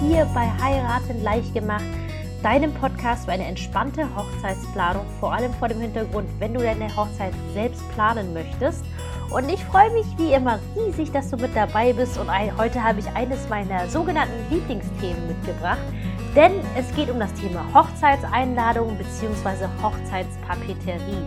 hier bei Heiraten leicht gemacht, deinem Podcast für eine entspannte Hochzeitsplanung, vor allem vor dem Hintergrund, wenn du deine Hochzeit selbst planen möchtest. Und ich freue mich wie immer riesig, dass du mit dabei bist. Und heute habe ich eines meiner sogenannten Lieblingsthemen mitgebracht. Denn es geht um das Thema Hochzeitseinladung bzw. Hochzeitspapeterie.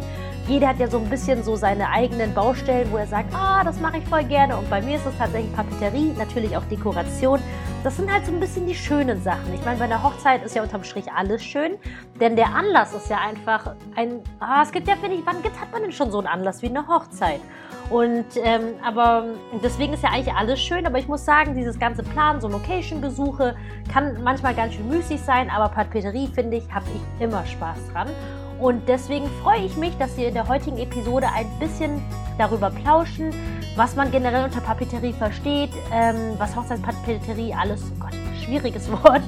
Jeder hat ja so ein bisschen so seine eigenen Baustellen, wo er sagt, ah, das mache ich voll gerne. Und bei mir ist es tatsächlich Papeterie, natürlich auch Dekoration. Das sind halt so ein bisschen die schönen Sachen. Ich meine, bei einer Hochzeit ist ja unterm Strich alles schön, denn der Anlass ist ja einfach ein. Ah, es gibt ja, finde ich, wann gibt, hat man denn schon so einen Anlass wie eine Hochzeit? Und ähm, aber deswegen ist ja eigentlich alles schön, aber ich muss sagen, dieses ganze Plan, so Location-Besuche, kann manchmal ganz schön müßig sein, aber Papeterie, finde ich, habe ich immer Spaß dran. Und deswegen freue ich mich, dass wir in der heutigen Episode ein bisschen darüber plauschen, was man generell unter Papeterie versteht, ähm, was Hochzeitspapeterie alles, oh Gott, schwieriges Wort,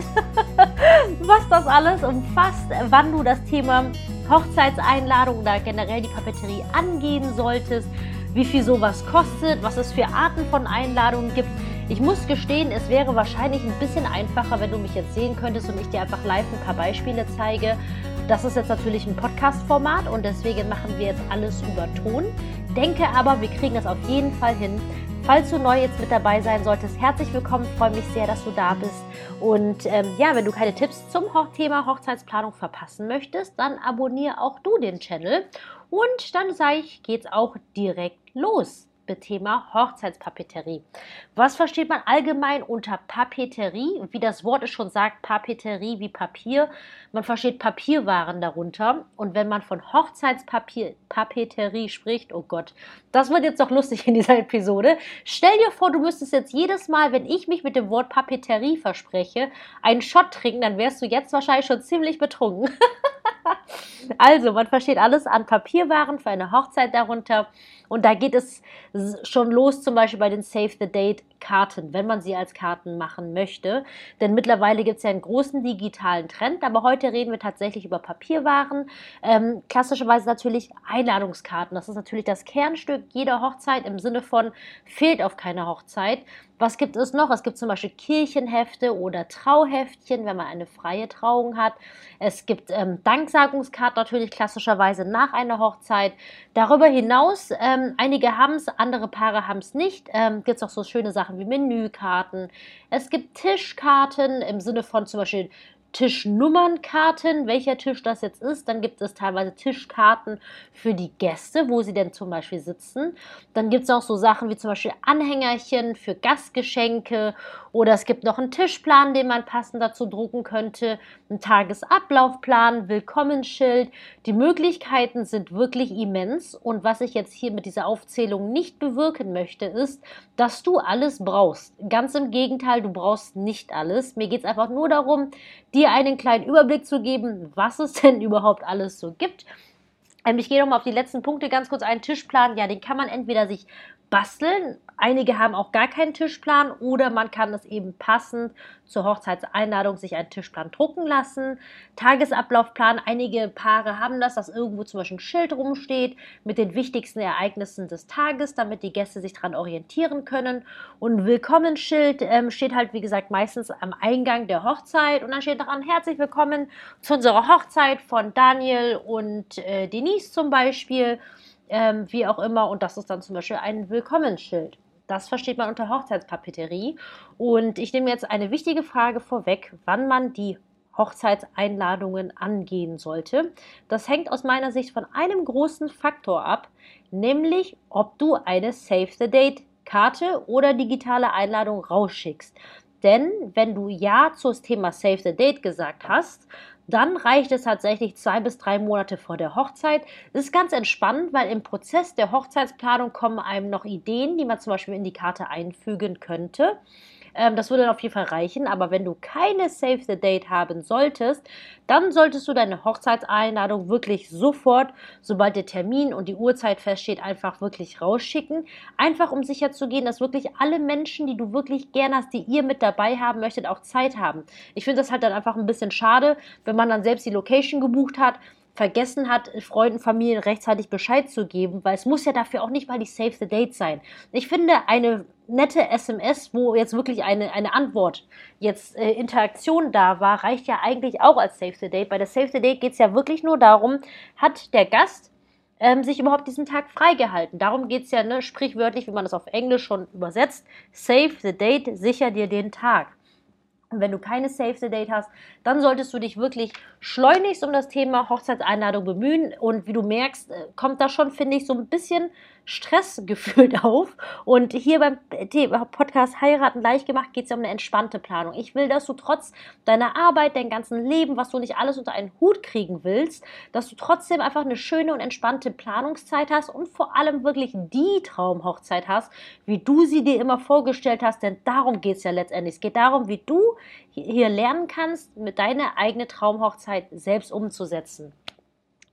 was das alles umfasst, wann du das Thema Hochzeitseinladung oder generell die Papeterie angehen solltest, wie viel sowas kostet, was es für Arten von Einladungen gibt. Ich muss gestehen, es wäre wahrscheinlich ein bisschen einfacher, wenn du mich jetzt sehen könntest und ich dir einfach live ein paar Beispiele zeige, das ist jetzt natürlich ein Podcast-Format und deswegen machen wir jetzt alles über Ton. Denke aber, wir kriegen das auf jeden Fall hin. Falls du neu jetzt mit dabei sein solltest, herzlich willkommen. Ich freue mich sehr, dass du da bist. Und ähm, ja, wenn du keine Tipps zum Thema Hochzeitsplanung verpassen möchtest, dann abonniere auch du den Channel. Und dann sage ich, geht's auch direkt los. Thema Hochzeitspapeterie. Was versteht man allgemein unter Papeterie? Wie das Wort es schon sagt, Papeterie wie Papier. Man versteht Papierwaren darunter. Und wenn man von Hochzeitspapeterie spricht, oh Gott, das wird jetzt doch lustig in dieser Episode. Stell dir vor, du müsstest jetzt jedes Mal, wenn ich mich mit dem Wort Papeterie verspreche, einen Shot trinken, dann wärst du jetzt wahrscheinlich schon ziemlich betrunken. also, man versteht alles an Papierwaren für eine Hochzeit darunter. Und da geht es schon los, zum Beispiel bei den Save the Date Karten, wenn man sie als Karten machen möchte. Denn mittlerweile gibt es ja einen großen digitalen Trend, aber heute reden wir tatsächlich über Papierwaren. Ähm, klassischerweise natürlich Einladungskarten. Das ist natürlich das Kernstück jeder Hochzeit im Sinne von fehlt auf keine Hochzeit. Was gibt es noch? Es gibt zum Beispiel Kirchenhefte oder Trauheftchen, wenn man eine freie Trauung hat. Es gibt ähm, Danksagungskarten natürlich klassischerweise nach einer Hochzeit. Darüber hinaus, ähm, einige haben es, andere Paare haben es nicht. Ähm, gibt es auch so schöne Sachen wie Menükarten. Es gibt Tischkarten im Sinne von zum Beispiel Tischnummernkarten, welcher Tisch das jetzt ist. Dann gibt es teilweise Tischkarten für die Gäste, wo sie denn zum Beispiel sitzen. Dann gibt es auch so Sachen wie zum Beispiel Anhängerchen für Gastgeschenke oder es gibt noch einen Tischplan, den man passend dazu drucken könnte, einen Tagesablaufplan, Willkommensschild. Die Möglichkeiten sind wirklich immens und was ich jetzt hier mit dieser Aufzählung nicht bewirken möchte, ist, dass du alles brauchst. Ganz im Gegenteil, du brauchst nicht alles. Mir geht es einfach nur darum, die dir einen kleinen Überblick zu geben, was es denn überhaupt alles so gibt. Ähm, ich gehe nochmal auf die letzten Punkte ganz kurz ein. Tischplan, ja, den kann man entweder sich basteln. Einige haben auch gar keinen Tischplan oder man kann es eben passend zur Hochzeitseinladung sich einen Tischplan drucken lassen. Tagesablaufplan, einige Paare haben das, dass irgendwo zum Beispiel ein Schild rumsteht mit den wichtigsten Ereignissen des Tages, damit die Gäste sich daran orientieren können. Und ein Willkommensschild ähm, steht halt, wie gesagt, meistens am Eingang der Hochzeit und dann steht daran herzlich willkommen zu unserer Hochzeit von Daniel und äh, Denise zum Beispiel ähm, wie auch immer. Und das ist dann zum Beispiel ein Willkommensschild. Das versteht man unter Hochzeitspapeterie. Und ich nehme jetzt eine wichtige Frage vorweg, wann man die Hochzeitseinladungen angehen sollte. Das hängt aus meiner Sicht von einem großen Faktor ab, nämlich ob du eine Save the Date Karte oder digitale Einladung rausschickst. Denn wenn du Ja zu Thema Save the Date gesagt hast, dann reicht es tatsächlich zwei bis drei Monate vor der Hochzeit. Das ist ganz entspannt, weil im Prozess der Hochzeitsplanung kommen einem noch Ideen, die man zum Beispiel in die Karte einfügen könnte. Ähm, das würde dann auf jeden Fall reichen. Aber wenn du keine Save the Date haben solltest, dann solltest du deine Hochzeitseinladung wirklich sofort, sobald der Termin und die Uhrzeit feststeht, einfach wirklich rausschicken. Einfach um sicher zu gehen, dass wirklich alle Menschen, die du wirklich gern hast, die ihr mit dabei haben möchtet, auch Zeit haben. Ich finde das halt dann einfach ein bisschen schade, wenn man dann selbst die Location gebucht hat vergessen hat, Freunden, Familien rechtzeitig Bescheid zu geben, weil es muss ja dafür auch nicht mal die Save the Date sein. Ich finde, eine nette SMS, wo jetzt wirklich eine, eine Antwort, jetzt äh, Interaktion da war, reicht ja eigentlich auch als Save the Date. Bei der Save the Date geht es ja wirklich nur darum, hat der Gast ähm, sich überhaupt diesen Tag freigehalten. Darum geht es ja ne, sprichwörtlich, wie man das auf Englisch schon übersetzt. Save the Date, sicher dir den Tag. Und wenn du keine Save the Date hast, dann solltest du dich wirklich schleunigst um das Thema Hochzeitseinladung bemühen. Und wie du merkst, äh, kommt da schon, finde ich, so ein bisschen Stress gefühlt auf. Und hier beim Podcast Heiraten leicht gemacht geht es ja um eine entspannte Planung. Ich will, dass du trotz deiner Arbeit, dein ganzen Leben, was du nicht alles unter einen Hut kriegen willst, dass du trotzdem einfach eine schöne und entspannte Planungszeit hast und vor allem wirklich die Traumhochzeit hast, wie du sie dir immer vorgestellt hast. Denn darum geht es ja letztendlich. Es geht darum, wie du hier lernen kannst, mit deiner eigenen Traumhochzeit selbst umzusetzen.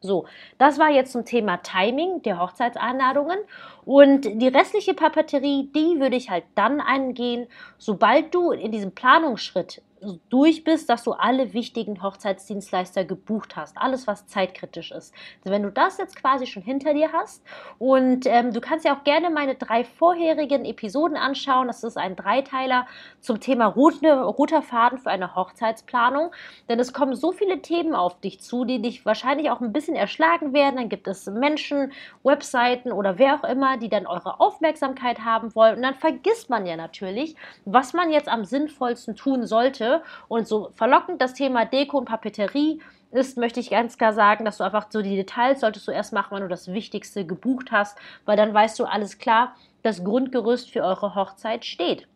So, das war jetzt zum Thema Timing der Hochzeitseinladungen. Und die restliche Papeterie, die würde ich halt dann angehen, sobald du in diesem Planungsschritt durch bist, dass du alle wichtigen Hochzeitsdienstleister gebucht hast. Alles, was zeitkritisch ist. Also wenn du das jetzt quasi schon hinter dir hast und ähm, du kannst ja auch gerne meine drei vorherigen Episoden anschauen. Das ist ein Dreiteiler zum Thema rote, roter Faden für eine Hochzeitsplanung. Denn es kommen so viele Themen auf dich zu, die dich wahrscheinlich auch ein bisschen erschlagen werden. Dann gibt es Menschen, Webseiten oder wer auch immer, die dann eure Aufmerksamkeit haben wollen. Und dann vergisst man ja natürlich, was man jetzt am sinnvollsten tun sollte und so verlockend das Thema Deko und Papeterie ist, möchte ich ganz klar sagen, dass du einfach so die Details solltest du erst machen, wenn du das Wichtigste gebucht hast, weil dann weißt du alles klar, das Grundgerüst für eure Hochzeit steht.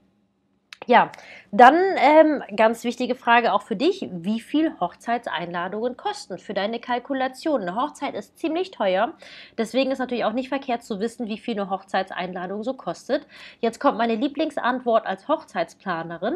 Ja, dann ähm, ganz wichtige Frage auch für dich. Wie viel Hochzeitseinladungen kosten für deine Kalkulation? Eine Hochzeit ist ziemlich teuer. Deswegen ist natürlich auch nicht verkehrt zu wissen, wie viel eine Hochzeitseinladung so kostet. Jetzt kommt meine Lieblingsantwort als Hochzeitsplanerin.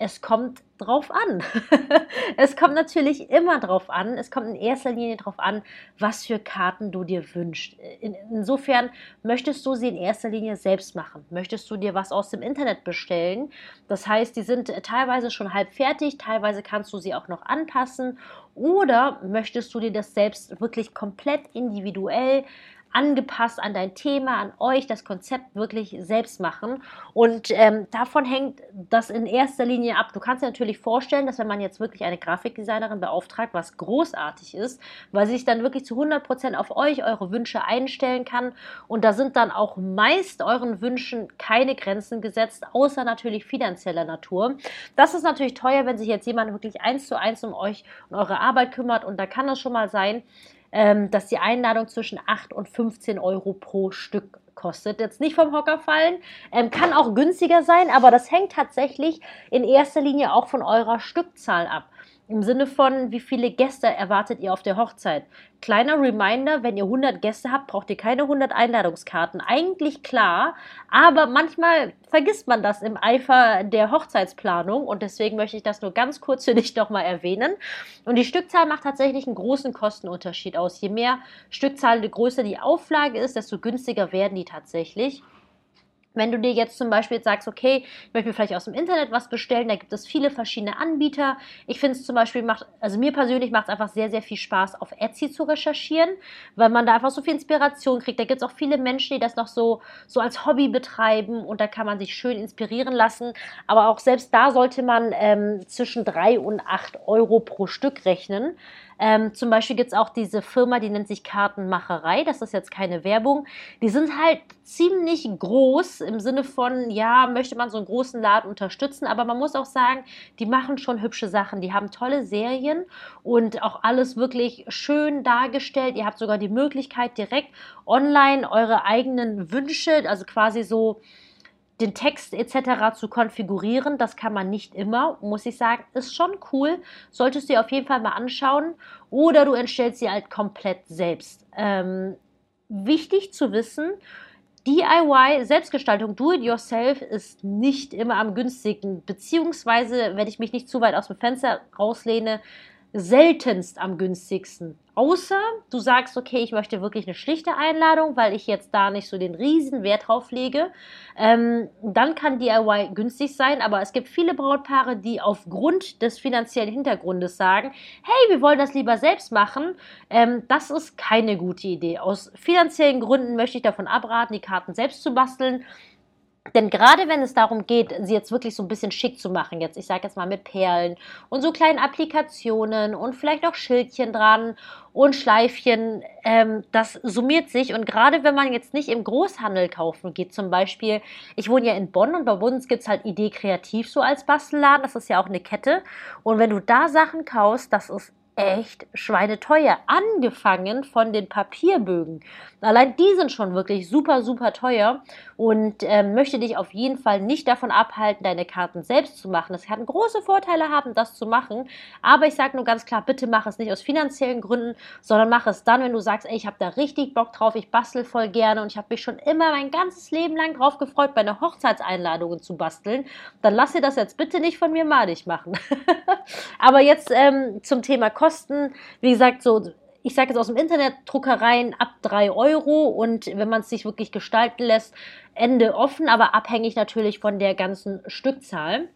Es kommt drauf an. es kommt natürlich immer drauf an. Es kommt in erster Linie drauf an, was für Karten du dir wünschst. In, insofern möchtest du sie in erster Linie selbst machen. Möchtest du dir was aus dem Internet bestellen? Das heißt, die sind teilweise schon halb fertig, teilweise kannst du sie auch noch anpassen. Oder möchtest du dir das selbst wirklich komplett individuell angepasst an dein Thema, an euch, das Konzept wirklich selbst machen. Und ähm, davon hängt das in erster Linie ab. Du kannst dir natürlich vorstellen, dass wenn man jetzt wirklich eine Grafikdesignerin beauftragt, was großartig ist, weil sie sich dann wirklich zu 100% auf euch, eure Wünsche einstellen kann. Und da sind dann auch meist euren Wünschen keine Grenzen gesetzt, außer natürlich finanzieller Natur. Das ist natürlich teuer, wenn sich jetzt jemand wirklich eins zu eins um euch und eure Arbeit kümmert. Und da kann es schon mal sein, dass die Einladung zwischen 8 und 15 Euro pro Stück kostet. Jetzt nicht vom Hocker fallen, ähm, kann auch günstiger sein, aber das hängt tatsächlich in erster Linie auch von eurer Stückzahl ab. Im Sinne von, wie viele Gäste erwartet ihr auf der Hochzeit? Kleiner Reminder, wenn ihr 100 Gäste habt, braucht ihr keine 100 Einladungskarten. Eigentlich klar, aber manchmal vergisst man das im Eifer der Hochzeitsplanung und deswegen möchte ich das nur ganz kurz für dich nochmal erwähnen. Und die Stückzahl macht tatsächlich einen großen Kostenunterschied aus. Je mehr Stückzahl, je größer die Auflage ist, desto günstiger werden die tatsächlich. Wenn du dir jetzt zum Beispiel sagst, okay, ich möchte mir vielleicht aus dem Internet was bestellen, da gibt es viele verschiedene Anbieter. Ich finde es zum Beispiel macht, also mir persönlich macht es einfach sehr, sehr viel Spaß, auf Etsy zu recherchieren, weil man da einfach so viel Inspiration kriegt. Da gibt es auch viele Menschen, die das noch so, so als Hobby betreiben und da kann man sich schön inspirieren lassen. Aber auch selbst da sollte man ähm, zwischen drei und acht Euro pro Stück rechnen. Ähm, zum Beispiel gibt es auch diese Firma, die nennt sich Kartenmacherei. Das ist jetzt keine Werbung. Die sind halt ziemlich groß im Sinne von, ja, möchte man so einen großen Laden unterstützen. Aber man muss auch sagen, die machen schon hübsche Sachen. Die haben tolle Serien und auch alles wirklich schön dargestellt. Ihr habt sogar die Möglichkeit, direkt online eure eigenen Wünsche, also quasi so den Text etc. zu konfigurieren. Das kann man nicht immer, muss ich sagen. Ist schon cool. Solltest du dir auf jeden Fall mal anschauen. Oder du entstellst sie halt komplett selbst. Ähm, wichtig zu wissen, DIY, Selbstgestaltung, Do-it-yourself ist nicht immer am günstigen. Beziehungsweise, wenn ich mich nicht zu weit aus dem Fenster rauslehne, seltenst am günstigsten. Außer du sagst, okay, ich möchte wirklich eine schlichte Einladung, weil ich jetzt da nicht so den riesen Wert drauf lege. Ähm, dann kann DIY günstig sein, aber es gibt viele Brautpaare, die aufgrund des finanziellen Hintergrundes sagen, hey, wir wollen das lieber selbst machen. Ähm, das ist keine gute Idee. Aus finanziellen Gründen möchte ich davon abraten, die Karten selbst zu basteln. Denn gerade wenn es darum geht, sie jetzt wirklich so ein bisschen schick zu machen, jetzt ich sage jetzt mal mit Perlen und so kleinen Applikationen und vielleicht auch Schildchen dran und Schleifchen, ähm, das summiert sich. Und gerade wenn man jetzt nicht im Großhandel kaufen geht, zum Beispiel, ich wohne ja in Bonn und bei uns gibt es halt Idee Kreativ so als Bastelladen, das ist ja auch eine Kette. Und wenn du da Sachen kaufst, das ist echt schweineteuer. Angefangen von den Papierbögen. Allein die sind schon wirklich super, super teuer und äh, möchte dich auf jeden Fall nicht davon abhalten, deine Karten selbst zu machen. Das kann große Vorteile haben, das zu machen. Aber ich sage nur ganz klar, bitte mach es nicht aus finanziellen Gründen, sondern mach es dann, wenn du sagst, ey, ich habe da richtig Bock drauf, ich bastel voll gerne und ich habe mich schon immer mein ganzes Leben lang drauf gefreut, meine Hochzeitseinladungen zu basteln. Dann lass dir das jetzt bitte nicht von mir madig machen. Aber jetzt ähm, zum Thema Kosten. Kosten, wie gesagt, so, ich sage jetzt aus dem Internet, Druckereien ab 3 Euro und wenn man es sich wirklich gestalten lässt, Ende offen, aber abhängig natürlich von der ganzen Stückzahl.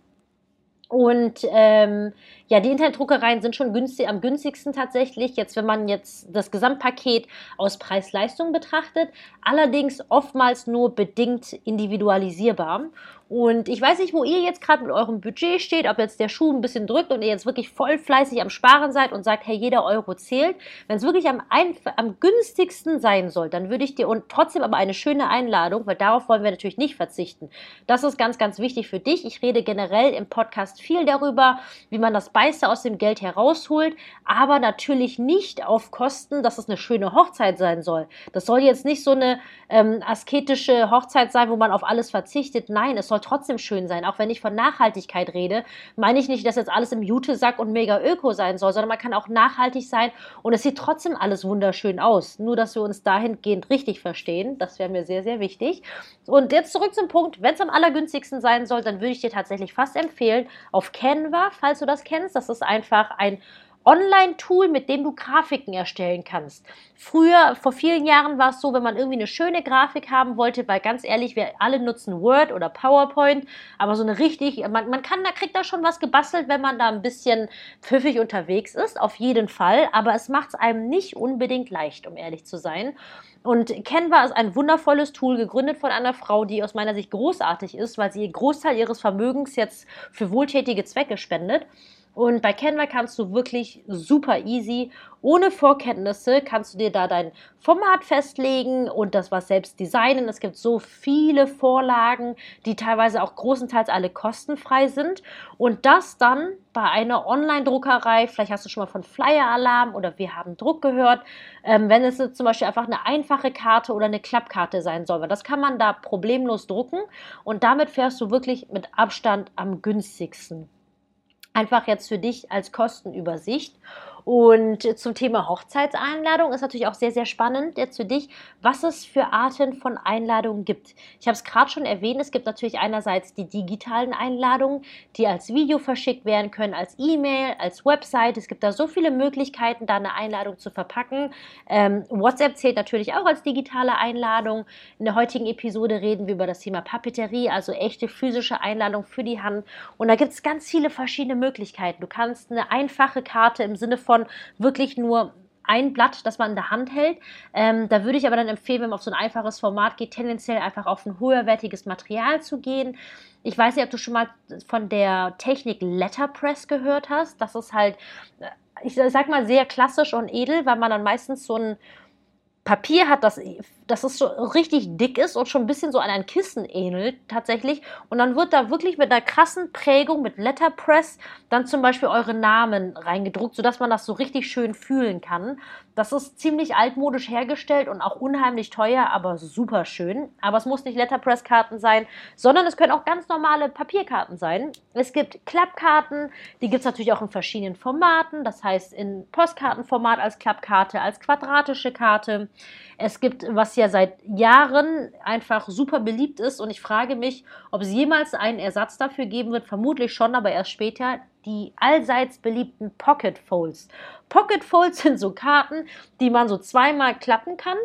Und ähm, ja, die Internetdruckereien sind schon günstig, am günstigsten tatsächlich, jetzt wenn man jetzt das Gesamtpaket aus Preis-Leistung betrachtet, allerdings oftmals nur bedingt individualisierbar. Und ich weiß nicht, wo ihr jetzt gerade mit eurem Budget steht, ob jetzt der Schuh ein bisschen drückt und ihr jetzt wirklich voll fleißig am Sparen seid und sagt, hey, jeder Euro zählt. Wenn es wirklich am, am günstigsten sein soll, dann würde ich dir und trotzdem aber eine schöne Einladung, weil darauf wollen wir natürlich nicht verzichten. Das ist ganz, ganz wichtig für dich. Ich rede generell im Podcast viel darüber, wie man das meiste aus dem Geld herausholt, aber natürlich nicht auf Kosten, dass es eine schöne Hochzeit sein soll. Das soll jetzt nicht so eine ähm, asketische Hochzeit sein, wo man auf alles verzichtet. Nein, es soll trotzdem schön sein. Auch wenn ich von Nachhaltigkeit rede, meine ich nicht, dass jetzt alles im Jutesack und mega öko sein soll, sondern man kann auch nachhaltig sein und es sieht trotzdem alles wunderschön aus. Nur, dass wir uns dahingehend richtig verstehen. Das wäre mir sehr, sehr wichtig. Und jetzt zurück zum Punkt. Wenn es am allergünstigsten sein soll, dann würde ich dir tatsächlich fast empfehlen, auf Canva, falls du das kennst. Das ist einfach ein Online-Tool, mit dem du Grafiken erstellen kannst. Früher, vor vielen Jahren war es so, wenn man irgendwie eine schöne Grafik haben wollte, weil ganz ehrlich, wir alle nutzen Word oder PowerPoint, aber so eine richtig, man, man kann, da kriegt da schon was gebastelt, wenn man da ein bisschen pfiffig unterwegs ist, auf jeden Fall, aber es macht es einem nicht unbedingt leicht, um ehrlich zu sein. Und Canva ist ein wundervolles Tool, gegründet von einer Frau, die aus meiner Sicht großartig ist, weil sie einen Großteil ihres Vermögens jetzt für wohltätige Zwecke spendet. Und bei Canva kannst du wirklich super easy, ohne Vorkenntnisse, kannst du dir da dein Format festlegen und das was selbst designen. Es gibt so viele Vorlagen, die teilweise auch großenteils alle kostenfrei sind. Und das dann bei einer Online-Druckerei, vielleicht hast du schon mal von Flyer Alarm oder wir haben Druck gehört, ähm, wenn es zum Beispiel einfach eine einfache Karte oder eine Klappkarte sein soll. Weil das kann man da problemlos drucken und damit fährst du wirklich mit Abstand am günstigsten. Einfach jetzt für dich als Kostenübersicht. Und zum Thema Hochzeitseinladung ist natürlich auch sehr, sehr spannend jetzt für dich, was es für Arten von Einladungen gibt. Ich habe es gerade schon erwähnt, es gibt natürlich einerseits die digitalen Einladungen, die als Video verschickt werden können, als E-Mail, als Website. Es gibt da so viele Möglichkeiten, da eine Einladung zu verpacken. Ähm, WhatsApp zählt natürlich auch als digitale Einladung. In der heutigen Episode reden wir über das Thema Papeterie, also echte physische Einladung für die Hand. Und da gibt es ganz viele verschiedene Möglichkeiten. Du kannst eine einfache Karte im Sinne von von wirklich nur ein Blatt, das man in der Hand hält. Ähm, da würde ich aber dann empfehlen, wenn man auf so ein einfaches Format geht, tendenziell einfach auf ein höherwertiges Material zu gehen. Ich weiß nicht, ob du schon mal von der Technik Letterpress gehört hast. Das ist halt, äh, ich sag mal, sehr klassisch und edel, weil man dann meistens so ein Papier hat, das, dass es so richtig dick ist und schon ein bisschen so an ein Kissen ähnelt tatsächlich. Und dann wird da wirklich mit einer krassen Prägung, mit Letterpress, dann zum Beispiel eure Namen reingedruckt, sodass man das so richtig schön fühlen kann. Das ist ziemlich altmodisch hergestellt und auch unheimlich teuer, aber super schön. Aber es muss nicht Letterpress-Karten sein, sondern es können auch ganz normale Papierkarten sein. Es gibt Klappkarten, die gibt es natürlich auch in verschiedenen Formaten. Das heißt in Postkartenformat als Klappkarte, als quadratische Karte. Es gibt, was ja seit Jahren einfach super beliebt ist und ich frage mich, ob es jemals einen Ersatz dafür geben wird. Vermutlich schon, aber erst später. Die allseits beliebten Pocket Folds. Pocket Folds sind so Karten, die man so zweimal klappen kann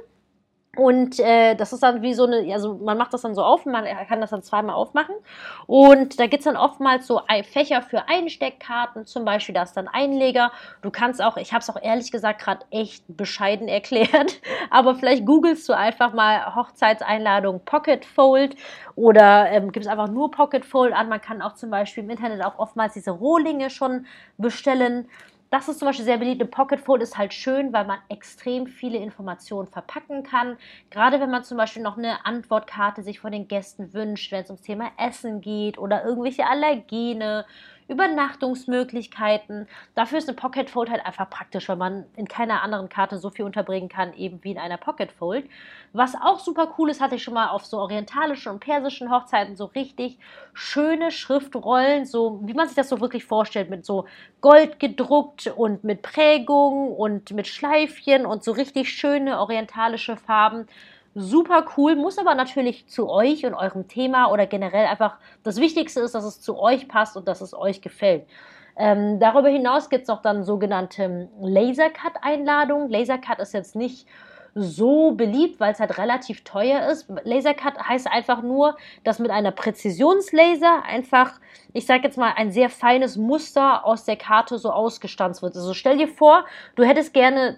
Und äh, das ist dann wie so eine, also man macht das dann so auf, man kann das dann zweimal aufmachen. Und da gibt es dann oftmals so Fächer für Einsteckkarten, zum Beispiel, da ist dann Einleger. Du kannst auch, ich habe es auch ehrlich gesagt gerade echt bescheiden erklärt, aber vielleicht googelst du einfach mal Hochzeitseinladung Pocket Fold oder ähm, gibt es einfach nur Pocket Fold an. Man kann auch zum Beispiel im Internet auch oftmals diese Rohlinge schon bestellen. Das ist zum Beispiel sehr beliebt. Eine Pocket Fold ist halt schön, weil man extrem viele Informationen verpacken kann. Gerade wenn man zum Beispiel noch eine Antwortkarte sich von den Gästen wünscht, wenn es ums Thema Essen geht oder irgendwelche Allergene Übernachtungsmöglichkeiten. Dafür ist eine Pocket Fold halt einfach praktisch, weil man in keiner anderen Karte so viel unterbringen kann, eben wie in einer Pocket Fold. Was auch super cool ist, hatte ich schon mal auf so orientalischen und persischen Hochzeiten so richtig schöne Schriftrollen, so wie man sich das so wirklich vorstellt, mit so Gold gedruckt und mit Prägung und mit Schleifchen und so richtig schöne orientalische Farben super cool, muss aber natürlich zu euch und eurem Thema oder generell einfach das Wichtigste ist, dass es zu euch passt und dass es euch gefällt. Ähm, darüber hinaus gibt es auch dann sogenannte Lasercut-Einladungen. Lasercut ist jetzt nicht so beliebt, weil es halt relativ teuer ist. Lasercut heißt einfach nur, dass mit einer Präzisionslaser einfach, ich sage jetzt mal, ein sehr feines Muster aus der Karte so ausgestanzt wird. Also stell dir vor, du hättest gerne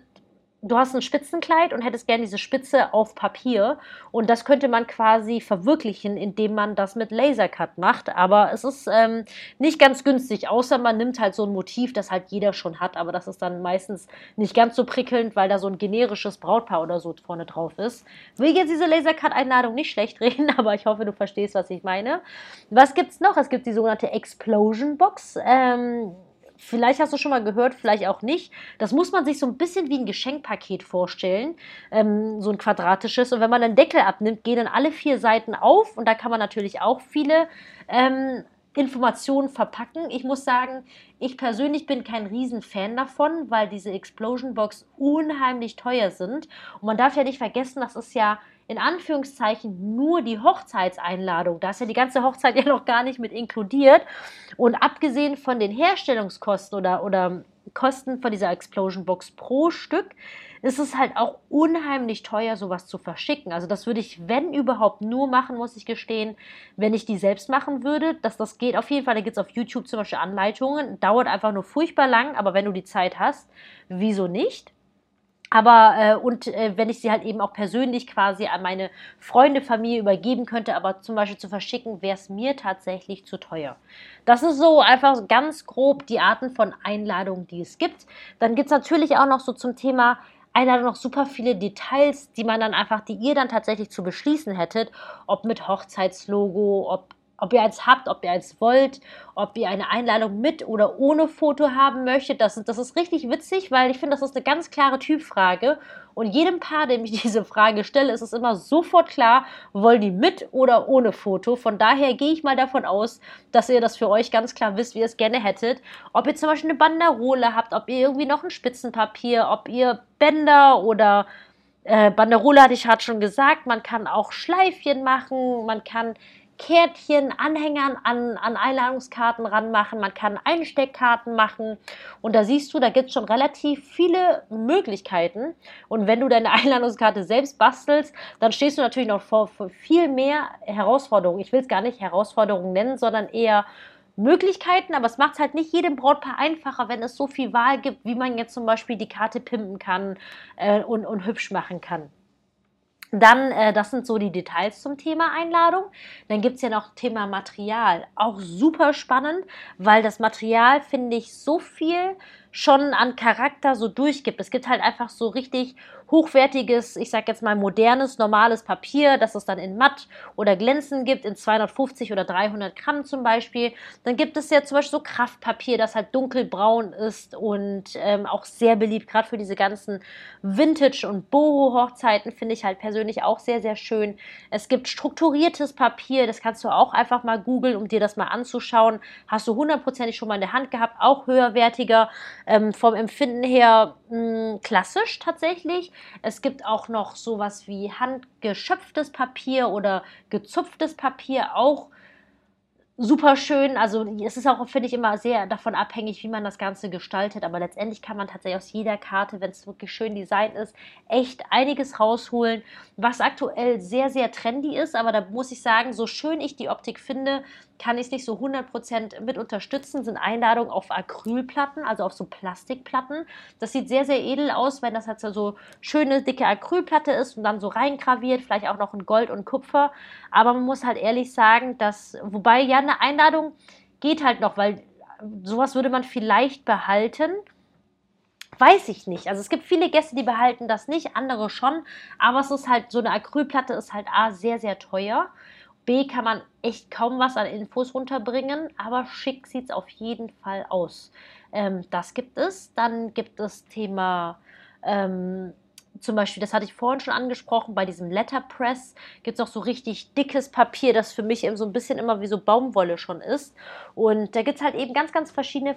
du hast ein Spitzenkleid und hättest gerne diese Spitze auf Papier und das könnte man quasi verwirklichen, indem man das mit Lasercut macht, aber es ist ähm, nicht ganz günstig, außer man nimmt halt so ein Motiv, das halt jeder schon hat, aber das ist dann meistens nicht ganz so prickelnd, weil da so ein generisches Brautpaar oder so vorne drauf ist. Will jetzt diese Lasercut-Einladung nicht schlecht reden, aber ich hoffe, du verstehst, was ich meine. Was gibt's noch? Es gibt die sogenannte Explosion Box. Ähm, Vielleicht hast du schon mal gehört, vielleicht auch nicht. Das muss man sich so ein bisschen wie ein Geschenkpaket vorstellen, ähm, so ein quadratisches. Und wenn man den Deckel abnimmt, gehen dann alle vier Seiten auf und da kann man natürlich auch viele ähm, Informationen verpacken. Ich muss sagen, ich persönlich bin kein Riesenfan davon, weil diese Explosion Box unheimlich teuer sind. Und man darf ja nicht vergessen, das ist ja in Anführungszeichen nur die Hochzeitseinladung. Da ist ja die ganze Hochzeit ja noch gar nicht mit inkludiert. Und abgesehen von den Herstellungskosten oder, oder Kosten von dieser Explosion Box pro Stück, ist es halt auch unheimlich teuer, sowas zu verschicken. Also das würde ich, wenn überhaupt, nur machen, muss ich gestehen, wenn ich die selbst machen würde. Dass das geht auf jeden Fall. Da gibt es auf YouTube zum Beispiel Anleitungen. Dauert einfach nur furchtbar lang, aber wenn du die Zeit hast, wieso nicht? Aber äh, und äh, wenn ich sie halt eben auch persönlich quasi an meine Freunde, Familie übergeben könnte, aber zum Beispiel zu verschicken, wäre es mir tatsächlich zu teuer. Das ist so einfach ganz grob die Arten von Einladungen, die es gibt. Dann gibt es natürlich auch noch so zum Thema Einladung noch super viele Details, die man dann einfach, die ihr dann tatsächlich zu beschließen hättet, ob mit Hochzeitslogo, ob ob ihr eins habt, ob ihr eins wollt, ob ihr eine Einladung mit oder ohne Foto haben möchtet. Das, das ist richtig witzig, weil ich finde, das ist eine ganz klare Typfrage. Und jedem Paar, dem ich diese Frage stelle, ist es immer sofort klar, wollen die mit oder ohne Foto. Von daher gehe ich mal davon aus, dass ihr das für euch ganz klar wisst, wie ihr es gerne hättet. Ob ihr zum Beispiel eine Banderole habt, ob ihr irgendwie noch ein Spitzenpapier, ob ihr Bänder oder äh, Banderole hatte ich gerade schon gesagt, man kann auch Schleifchen machen, man kann Kärtchen, Anhängern an, an Einladungskarten ranmachen, man kann Einsteckkarten machen und da siehst du, da gibt es schon relativ viele Möglichkeiten und wenn du deine Einladungskarte selbst bastelst, dann stehst du natürlich noch vor, vor viel mehr Herausforderungen. Ich will es gar nicht Herausforderungen nennen, sondern eher Möglichkeiten, aber es macht es halt nicht jedem Brautpaar einfacher, wenn es so viel Wahl gibt, wie man jetzt zum Beispiel die Karte pimpen kann äh, und, und hübsch machen kann. Dann, äh, das sind so die Details zum Thema Einladung. Dann gibt es ja noch Thema Material. Auch super spannend, weil das Material, finde ich, so viel schon an Charakter so durchgibt. Es gibt halt einfach so richtig hochwertiges, ich sag jetzt mal modernes, normales Papier, das es dann in matt oder glänzend gibt, in 250 oder 300 Gramm zum Beispiel. Dann gibt es ja zum Beispiel so Kraftpapier, das halt dunkelbraun ist und ähm, auch sehr beliebt, gerade für diese ganzen Vintage- und Boho-Hochzeiten finde ich halt persönlich auch sehr, sehr schön. Es gibt strukturiertes Papier, das kannst du auch einfach mal googeln, um dir das mal anzuschauen. Hast du hundertprozentig schon mal in der Hand gehabt, auch höherwertiger, ähm, vom Empfinden her mh, hm, klassisch tatsächlich. Es gibt auch noch sowas wie handgeschöpftes Papier oder gezupftes Papier, auch super schön. Also es ist auch, finde ich, immer sehr davon abhängig, wie man das Ganze gestaltet. Aber letztendlich kann man tatsächlich aus jeder Karte, wenn es wirklich schön designt ist, echt einiges rausholen, was aktuell sehr, sehr trendy ist. Aber da muss ich sagen, so schön ich die Optik finde, kann ich es nicht so 100% mit unterstützen, sind Einladungen auf Acrylplatten, also auf so Plastikplatten. Das sieht sehr, sehr edel aus, wenn das halt so schöne, dicke Acrylplatte ist und dann so reingraviert, vielleicht auch noch in Gold und Kupfer. Aber man muss halt ehrlich sagen, dass, wobei ja eine Einladung geht halt noch, weil sowas würde man vielleicht behalten. Weiß ich nicht. Also es gibt viele Gäste, die behalten das nicht, andere schon. Aber es ist halt, so eine Acrylplatte ist halt A, sehr, sehr teuer. B kann man echt kaum was an Infos runterbringen, aber schick sieht es auf jeden Fall aus. Ähm, das gibt es. Dann gibt es Thema ähm, zum Beispiel, das hatte ich vorhin schon angesprochen, bei diesem Letterpress gibt es auch so richtig dickes Papier, das für mich eben so ein bisschen immer wie so Baumwolle schon ist. Und da gibt es halt eben ganz, ganz verschiedene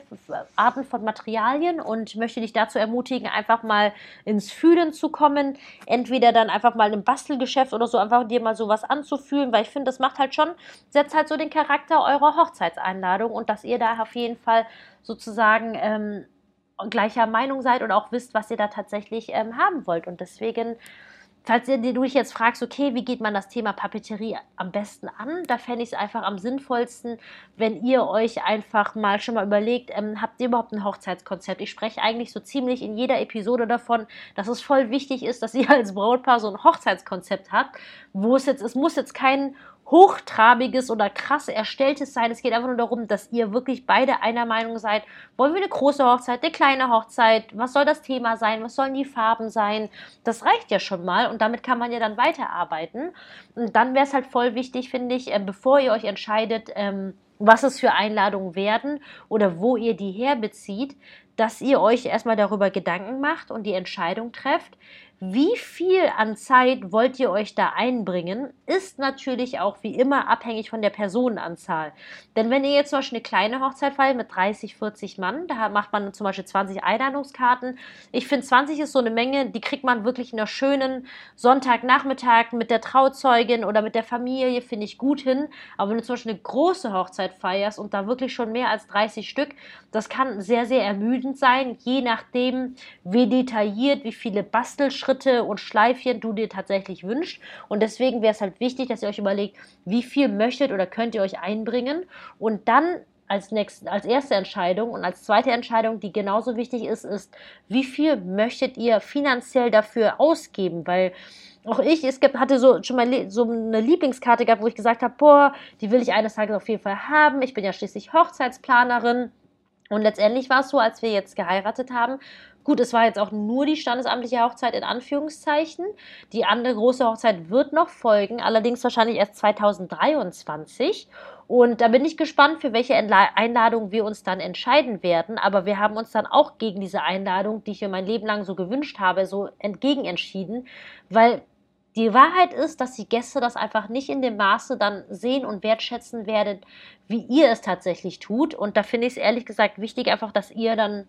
Arten von Materialien und möchte dich dazu ermutigen, einfach mal ins Fühlen zu kommen. Entweder dann einfach mal im Bastelgeschäft oder so, einfach dir mal sowas anzufühlen, weil ich finde, das macht halt schon, setzt halt so den Charakter eurer Hochzeitseinladung und dass ihr da auf jeden Fall sozusagen ähm, gleicher Meinung seid und auch wisst, was ihr da tatsächlich ähm, haben wollt. Und deswegen, falls ihr, du dich jetzt fragst, okay, wie geht man das Thema Papeterie am besten an, da fände ich es einfach am sinnvollsten, wenn ihr euch einfach mal schon mal überlegt, ähm, habt ihr überhaupt ein Hochzeitskonzept? Ich spreche eigentlich so ziemlich in jeder Episode davon, dass es voll wichtig ist, dass ihr als Brautpaar so ein Hochzeitskonzept habt, wo es jetzt, es muss jetzt kein hochtrabiges oder krass erstelltes sein. Es geht einfach nur darum, dass ihr wirklich beide einer Meinung seid. Wollen wir eine große Hochzeit, eine kleine Hochzeit? Was soll das Thema sein? Was sollen die Farben sein? Das reicht ja schon mal und damit kann man ja dann weiterarbeiten. Und dann wäre es halt voll wichtig, finde ich, äh, bevor ihr euch entscheidet, ähm, was es für Einladungen werden oder wo ihr die herbezieht, dass ihr euch erstmal darüber Gedanken macht und die Entscheidung trefft, wie viel an Zeit wollt ihr euch da einbringen, ist natürlich auch wie immer abhängig von der Personenanzahl. Denn wenn ihr jetzt zum Beispiel eine kleine Hochzeit feiert mit 30, 40 Mann, da macht man zum Beispiel 20 Einladungskarten. Ich finde 20 ist so eine Menge, die kriegt man wirklich in einer schönen Sonntagnachmittag mit der Trauzeugin oder mit der Familie, finde ich gut hin. Aber wenn du zum Beispiel eine große Hochzeit feierst und da wirklich schon mehr als 30 Stück, das kann sehr, sehr ermüdend sein, je nachdem, wie detailliert, wie viele Bastelschritte Schritte und Schleifchen du dir tatsächlich wünscht. Und deswegen wäre es halt wichtig, dass ihr euch überlegt, wie viel möchtet oder könnt ihr euch einbringen und dann als, nächst, als erste Entscheidung und als zweite Entscheidung, die genauso wichtig ist, ist, wie viel möchtet ihr finanziell dafür ausgeben? Weil auch ich, es gibt, hatte so schon mal so eine Lieblingskarte gehabt, wo ich gesagt habe, boah, die will ich eines Tages auf jeden Fall haben. Ich bin ja schließlich Hochzeitsplanerin. Und letztendlich war es so, als wir jetzt geheiratet haben, Gut, es war jetzt auch nur die standesamtliche Hochzeit in Anführungszeichen. Die andere große Hochzeit wird noch folgen, allerdings wahrscheinlich erst 2023. Und da bin ich gespannt, für welche Einladung wir uns dann entscheiden werden. Aber wir haben uns dann auch gegen diese Einladung, die ich mir mein Leben lang so gewünscht habe, so entgegen entschieden, weil die Wahrheit ist, dass die Gäste das einfach nicht in dem Maße dann sehen und wertschätzen werden, wie ihr es tatsächlich tut. Und da finde ich es ehrlich gesagt wichtig, einfach, dass ihr dann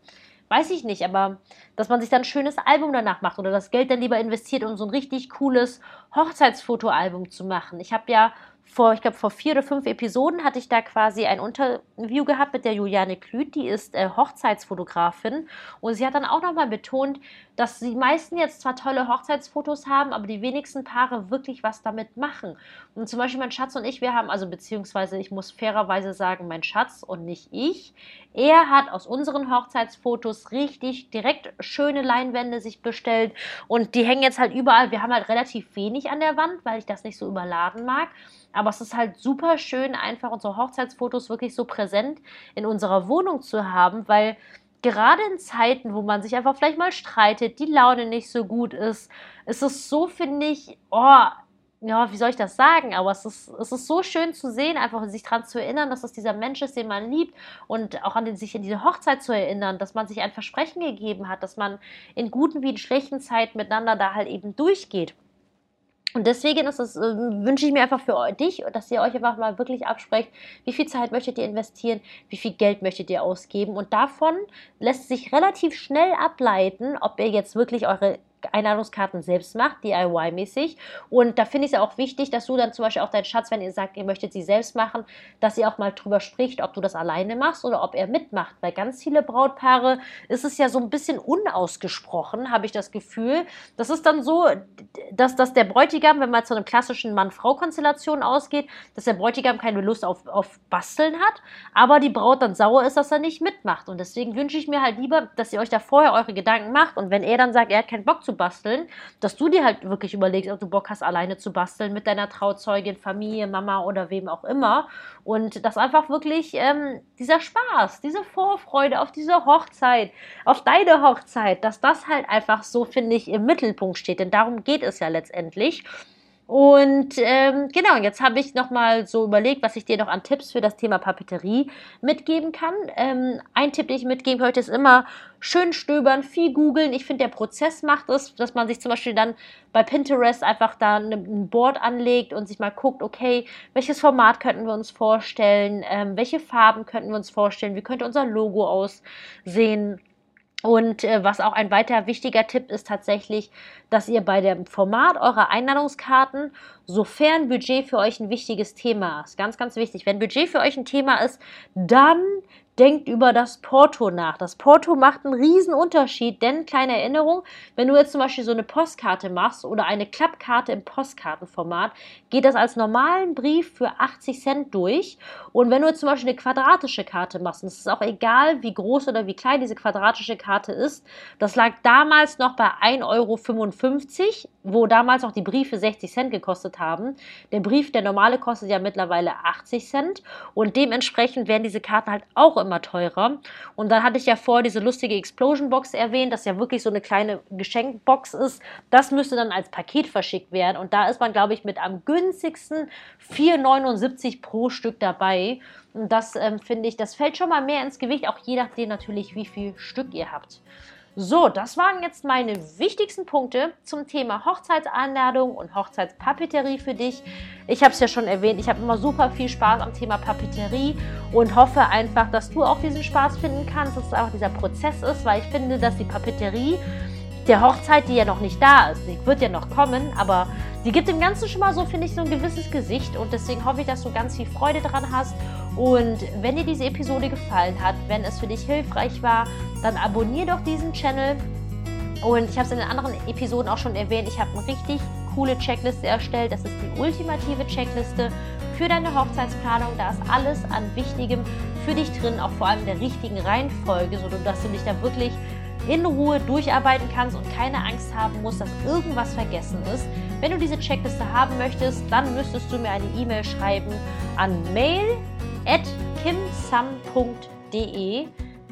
weiß ich nicht, aber dass man sich dann ein schönes Album danach macht oder das Geld dann lieber investiert, um so ein richtig cooles Hochzeitsfotoalbum zu machen. Ich habe ja vor, ich glaube, vor vier oder fünf Episoden hatte ich da quasi ein Interview gehabt mit der Juliane Klüt, die ist äh, Hochzeitsfotografin. Und sie hat dann auch nochmal betont, dass die meisten jetzt zwar tolle Hochzeitsfotos haben, aber die wenigsten Paare wirklich was damit machen. Und zum Beispiel mein Schatz und ich, wir haben, also beziehungsweise ich muss fairerweise sagen, mein Schatz und nicht ich, er hat aus unseren Hochzeitsfotos richtig direkt schöne Leinwände sich bestellt und die hängen jetzt halt überall. Wir haben halt relativ wenig an der Wand, weil ich das nicht so überladen mag. Aber es ist halt super schön, einfach unsere Hochzeitsfotos wirklich so präsent in unserer Wohnung zu haben, weil gerade in Zeiten, wo man sich einfach vielleicht mal streitet, die Laune nicht so gut ist, ist es so, finde ich, oh, ja, wie soll ich das sagen? Aber es ist, es ist so schön zu sehen, einfach sich daran zu erinnern, dass es dieser Mensch ist, den man liebt und auch an den, sich in diese Hochzeit zu erinnern, dass man sich ein Versprechen gegeben hat, dass man in guten wie in schlechten Zeiten miteinander da halt eben durchgeht. Und deswegen ist es, äh, wünsche ich mir einfach für dich, dass ihr euch einfach mal wirklich absprecht, wie viel Zeit möchtet ihr investieren, wie viel Geld möchtet ihr ausgeben. Und davon lässt sich relativ schnell ableiten, ob ihr jetzt wirklich eure Einladungskarten selbst macht, DIY-mäßig. Und da finde ich es ja auch wichtig, dass du dann zum Beispiel auch deinen Schatz, wenn ihr sagt, ihr möchtet sie selbst machen, dass ihr auch mal drüber spricht, ob du das alleine machst oder ob er mitmacht. Weil ganz viele Brautpaare ist es ja so ein bisschen unausgesprochen, habe ich das Gefühl. Das ist dann so, dass, dass der Bräutigam, wenn man zu einer klassischen Mann-Frau-Konstellation ausgeht, dass der Bräutigam keine Lust auf, auf Basteln hat, aber die Braut dann sauer ist, dass er nicht mitmacht. Und deswegen wünsche ich mir halt lieber, dass ihr euch da vorher eure Gedanken macht und wenn er dann sagt, er hat keinen Bock zu basteln, dass du dir halt wirklich überlegst, ob du Bock hast, alleine zu basteln mit deiner Trauzeugin, Familie, Mama oder wem auch immer. Und das einfach wirklich ähm, dieser Spaß, diese Vorfreude auf diese Hochzeit, auf deine Hochzeit, dass das halt einfach so, finde ich, im Mittelpunkt steht. Denn darum geht es ja letztendlich. Und ähm, genau, jetzt habe ich nochmal so überlegt, was ich dir noch an Tipps für das Thema Papeterie mitgeben kann. Ähm, ein Tipp, den ich mitgeben möchte, ist immer schön stöbern, viel googeln. Ich finde, der Prozess macht es, dass man sich zum Beispiel dann bei Pinterest einfach da ein Board anlegt und sich mal guckt, okay, welches Format könnten wir uns vorstellen, ähm, welche Farben könnten wir uns vorstellen, wie könnte unser Logo aussehen und äh, was auch ein weiter wichtiger Tipp ist tatsächlich, dass ihr bei dem Format eurer Einladungskarten, sofern Budget für euch ein wichtiges Thema ist, ganz, ganz wichtig, wenn Budget für euch ein Thema ist, dann denkt über das Porto nach. Das Porto macht einen riesen Unterschied, denn kleine Erinnerung, wenn du jetzt zum Beispiel so eine Postkarte machst oder eine Klappkarte im Postkartenformat, geht das als normalen Brief für 80 Cent durch. Und wenn du jetzt zum Beispiel eine quadratische Karte machst, und es ist auch egal, wie groß oder wie klein diese quadratische Karte ist, das lag damals noch bei 1,55 Euro, wo damals auch die Briefe 60 Cent gekostet haben. Der Brief, der normale, kostet ja mittlerweile 80 Cent und dementsprechend werden diese Karten halt auch immer teurer. Und dann hatte ich ja vor diese lustige Explosion Box erwähnt, das ja wirklich so eine kleine Geschenkbox ist. Das müsste dann als Paket verschickt werden. Und da ist man, glaube ich, mit am günstigsten 4,79 pro Stück dabei. Und das ähm, finde ich, das fällt schon mal mehr ins Gewicht, auch je nachdem natürlich, wie viel Stück ihr habt. So, das waren jetzt meine wichtigsten Punkte zum Thema Hochzeitsanladung und Hochzeitspapeterie für dich. Ich habe es ja schon erwähnt, ich habe immer super viel Spaß am Thema Papeterie und hoffe einfach, dass du auch diesen Spaß finden kannst, dass es einfach dieser Prozess ist, weil ich finde, dass die Papeterie der Hochzeit, die ja noch nicht da ist, die wird ja noch kommen, aber die gibt dem Ganzen schon mal so, finde ich, so ein gewisses Gesicht und deswegen hoffe ich, dass du ganz viel Freude daran hast. Und wenn dir diese Episode gefallen hat, wenn es für dich hilfreich war, dann abonniere doch diesen Channel. Und ich habe es in den anderen Episoden auch schon erwähnt, ich habe eine richtig coole Checkliste erstellt. Das ist die ultimative Checkliste für deine Hochzeitsplanung. Da ist alles an Wichtigem für dich drin, auch vor allem in der richtigen Reihenfolge, sodass du dich da wirklich in Ruhe durcharbeiten kannst und keine Angst haben musst, dass irgendwas vergessen ist. Wenn du diese Checkliste haben möchtest, dann müsstest du mir eine E-Mail schreiben an mail at kimsam.de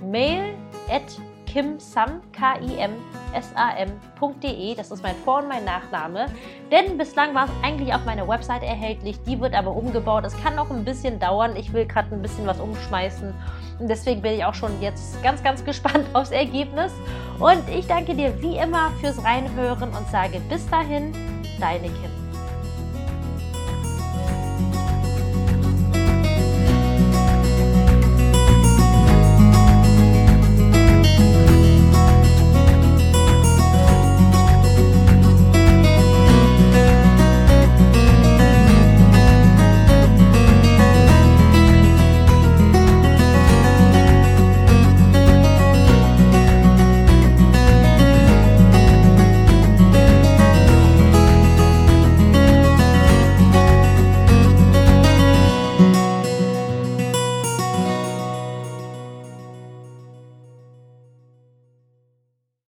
mail at kimsam, K-I-M-S-A-M.de. Das ist mein Vor- und mein Nachname. Denn bislang war es eigentlich auf meiner Website erhältlich. Die wird aber umgebaut. Es kann noch ein bisschen dauern. Ich will gerade ein bisschen was umschmeißen. Und deswegen bin ich auch schon jetzt ganz, ganz gespannt aufs Ergebnis. Und ich danke dir wie immer fürs Reinhören und sage bis dahin, deine Kim.